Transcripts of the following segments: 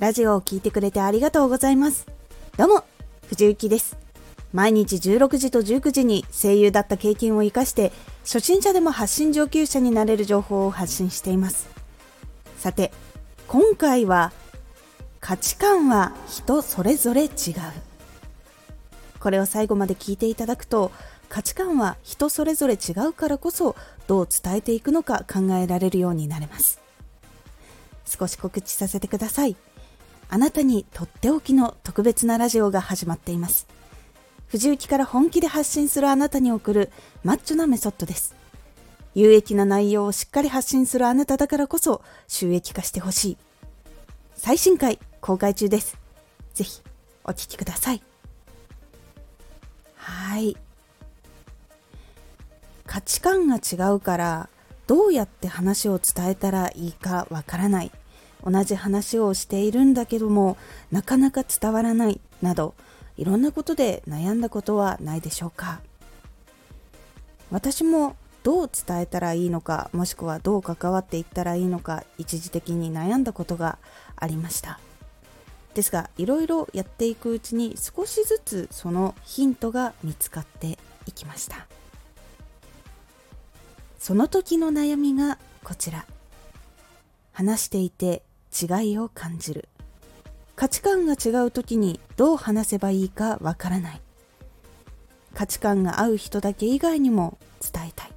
ラジオを聴いてくれてありがとうございます。どうも、藤幸です。毎日16時と19時に声優だった経験を活かして、初心者でも発信上級者になれる情報を発信しています。さて、今回は、価値観は人それぞれ違う。これを最後まで聞いていただくと、価値観は人それぞれ違うからこそ、どう伝えていくのか考えられるようになれます。少し告知させてください。あなたにとっておきの特別なラジオが始まっています。藤雪から本気で発信するあなたに送るマッチョなメソッドです。有益な内容をしっかり発信するあなただからこそ収益化してほしい。最新回公開中です。ぜひお聴きください。はい。価値観が違うからどうやって話を伝えたらいいかわからない同じ話をしているんだけどもなかなか伝わらないなどいろんなことで悩んだことはないでしょうか。私もどう伝えたらいいのかもしくはどう関わっていったらいいのか一時的に悩んだことがありました。ですがいろいろやっていくうちに少しずつそのヒントが見つかっていきました。その時の悩みがこちら。話していて違いを感じる。価値観が違う時にどう話せばいいかわからない。価値観が合う人だけ以外にも伝えたい。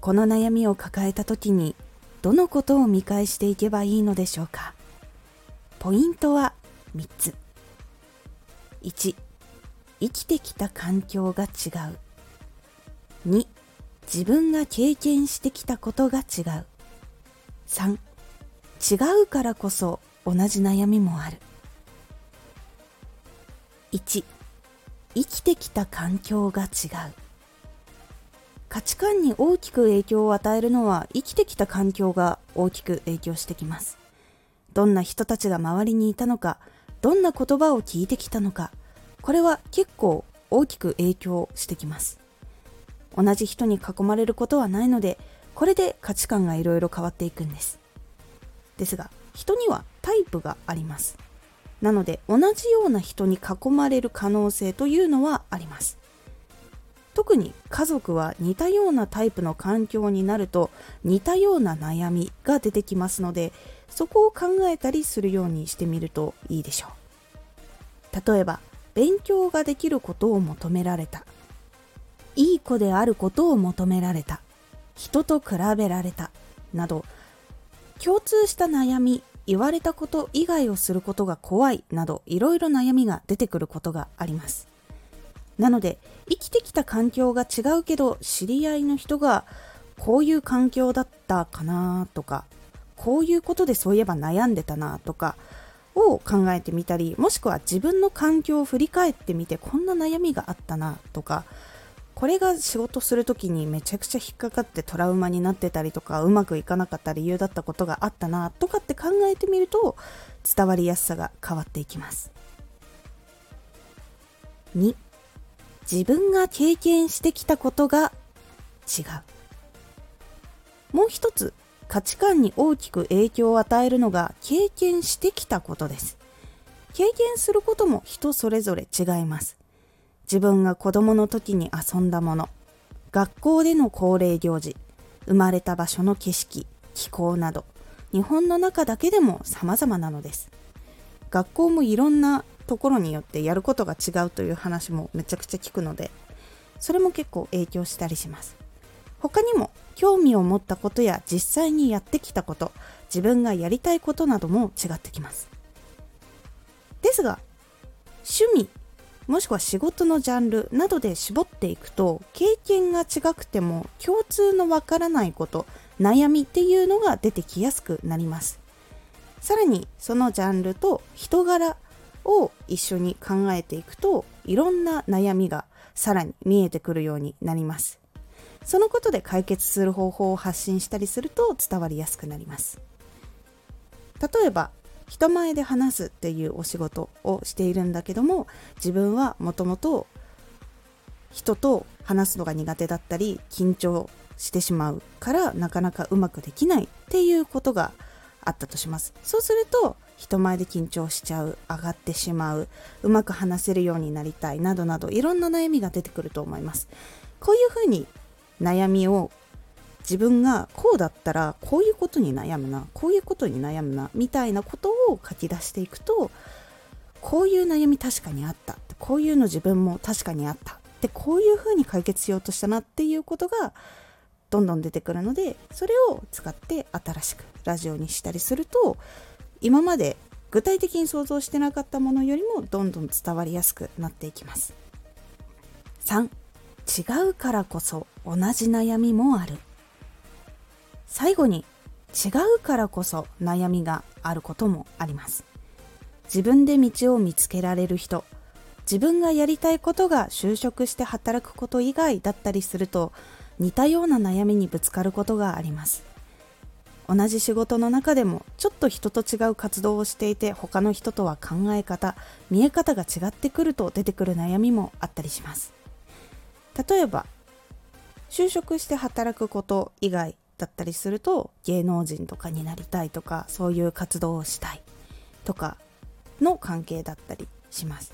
この悩みを抱えた時にどのことを見返していけばいいのでしょうか。ポイントは3つ。1生きてきた環境が違う。2自分が経験してきたことが違う。3違うからこそ同じ悩みもある。1生きてきた環境が違う。価値観に大きく影響を与えるのは生きてきた環境が大きく影響してきます。どんな人たちが周りにいたのかどんな言葉を聞いてきたのかこれは結構大きく影響してきます。同じ人に囲まれることはないのでこれで価値観がいろいろ変わっていくんです。ですが人にはタイプがあります。なので同じような人に囲まれる可能性というのはあります。特に家族は似たようなタイプの環境になると似たような悩みが出てきますのでそこを考えたりするようにしてみるといいでしょう。例えば勉強ができることを求められた。いい子であることを求められた。人と比べられた。など共通した悩み言われたこと以外をすることが怖いなどいろいろ悩みが出てくることがあります。なので生きてきた環境が違うけど知り合いの人がこういう環境だったかなとかこういうことでそういえば悩んでたなとかを考えてみたりもしくは自分の環境を振り返ってみてこんな悩みがあったなとかこれが仕事する時にめちゃくちゃ引っかかってトラウマになってたりとかうまくいかなかった理由だったことがあったなとかって考えてみると伝わりやすさが変わっていきます。2自分が経験してきたことが違う。もう一つ価値観に大きく影響を与えるのが経験してきたことです。経験することも人それぞれ違います。自分が子供の時に遊んだもの。学校での恒例行事。生まれた場所の景色。気候など。日本の中だけでも様々なのです。学校もいろんなところによってやることが違うという話もめちゃくちゃ聞くのでそれも結構影響したりします。他にも興味を持ったことや実際にやってきたこと自分がやりたいことなども違ってきます。ですが趣味もしくは仕事のジャンルなどで絞っていくと経験が違くても共通のわからないこと悩みっていうのが出てきやすくなります。さらにそのジャンルと人柄を一緒に考えていくといろんな悩みがさらに見えてくるようになります。そのことで解決する方法を発信したりすると伝わりやすくなります。例えば人前で話すっていうお仕事をしているんだけども自分はもともと人と話すのが苦手だったり緊張してしまうからなかなかうまくできないっていうことがあったとします。そうすると人前で緊張しちゃう上がってしまううまく話せるようになりたいなどなどいろんな悩みが出てくると思います。こういうふうに悩みを自分がこうだったらこういうことに悩むなこういうことに悩むなみたいなことを書き出していくとこういう悩み確かにあったこういうの自分も確かにあったでこういうふうに解決しようとしたなっていうことがどんどん出てくるのでそれを使って新しくラジオにしたりすると今まで具体的に想像してなかったものよりもどんどん伝わりやすくなっていきます。3違うからこそ同じ悩みもある。最後に違うからこそ悩みがあることもあります。自分で道を見つけられる人自分がやりたいことが就職して働くこと以外だったりすると似たような悩みにぶつかることがあります。同じ仕事の中でもちょっと人と違う活動をしていて他の人とは考え方見え方が違ってくると出てくる悩みもあったりします。例えば就職して働くこと以外だったりすると芸能人とかになりたいとかそういう活動をしたいとかの関係だったりします。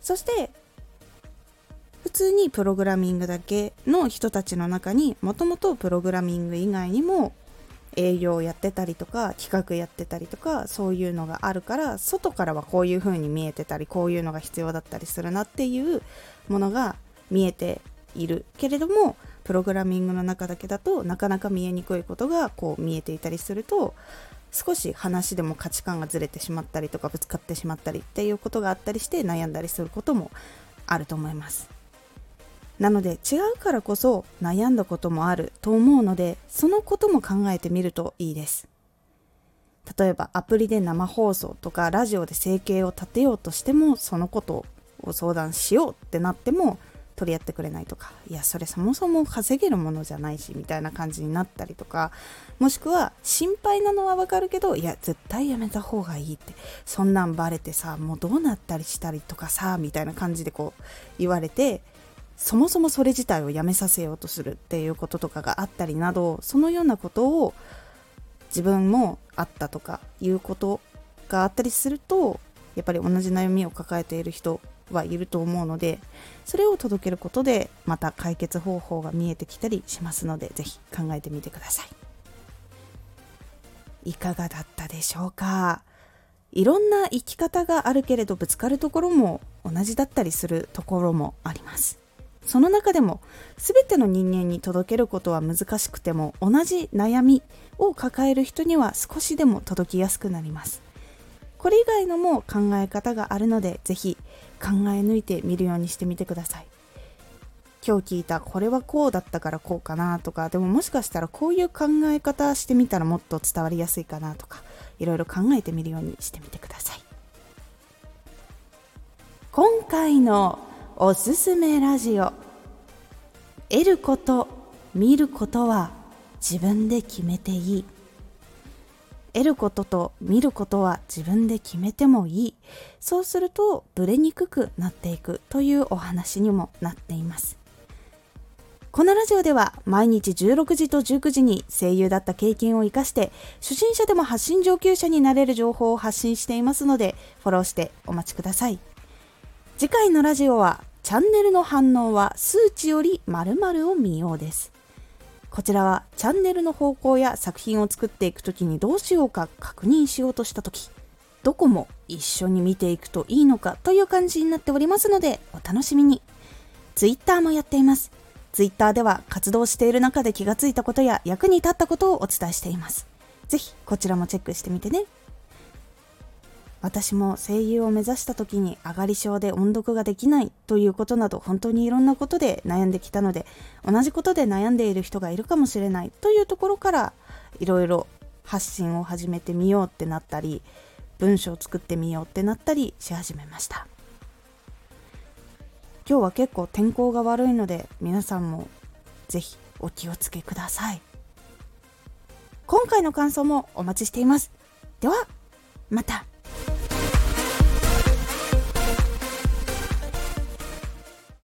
そして普通にプログラミングだけの人たちの中にもともとプログラミング以外にも営業やってたりとか企画やってたりとかそういうのがあるから外からはこういう風に見えてたりこういうのが必要だったりするなっていうものが見えているけれどもプログラミングの中だけだとなかなか見えにくいことがこう見えていたりすると少し話でも価値観がずれてしまったりとかぶつかってしまったりっていうことがあったりして悩んだりすることもあると思います。なので違うからこそ悩んだこともあると思うのでそのことも考えてみるといいです。例えばアプリで生放送とかラジオで生計を立てようとしてもそのことを相談しようってなっても取り合ってくれないとかいやそれそもそも稼げるものじゃないしみたいな感じになったりとかもしくは心配なのはわかるけどいや絶対やめた方がいいってそんなんバレてさもうどうなったりしたりとかさみたいな感じでこう言われてそもそもそれ自体をやめさせようとするっていうこととかがあったりなどそのようなことを自分もあったとかいうことがあったりするとやっぱり同じ悩みを抱えている人はいると思うのでそれを届けることでまた解決方法が見えてきたりしますので是非考えてみてください。いかがだったでしょうか？いろんな生き方があるけれどぶつかるところも同じだったりするところもあります。その中でも全ての人間に届けることは難しくても同じ悩みを抱える人には少しでも届きやすくなります。これ以外のも考え方があるのでぜひ考え抜いてみるようにしてみてください。今日聞いたこれはこうだったからこうかなとかでももしかしたらこういう考え方してみたらもっと伝わりやすいかなとかいろいろ考えてみるようにしてみてください。今回のおすすめラジオ得ること見ることは自分で決めていい。得ることと見ることは自分で決めてもいい。そうするとブレにくくなっていくというお話にもなっています。このラジオでは毎日16時と19時に声優だった経験を生かして初心者でも発信上級者になれる情報を発信していますのでフォローしてお待ちください。次回のラジオはチャンネルの反応は数値より〇〇を見ようです。こちらはチャンネルの方向や作品を作っていく時にどうしようか確認しようとした時どこも一緒に見ていくといいのかという感じになっておりますのでお楽しみに。Twitter もやっています。Twitter では活動している中で気がついたことや役に立ったことをお伝えしています。ぜひこちらもチェックしてみてね。私も声優を目指した時に上がり症で音読ができないということなど本当にいろんなことで悩んできたので同じことで悩んでいる人がいるかもしれないというところからいろいろ発信を始めてみようってなったり文章を作ってみようってなったりし始めました今日は結構天候が悪いので皆さんもぜひお気をつけください。今回の感想もお待ちしています。ではまた。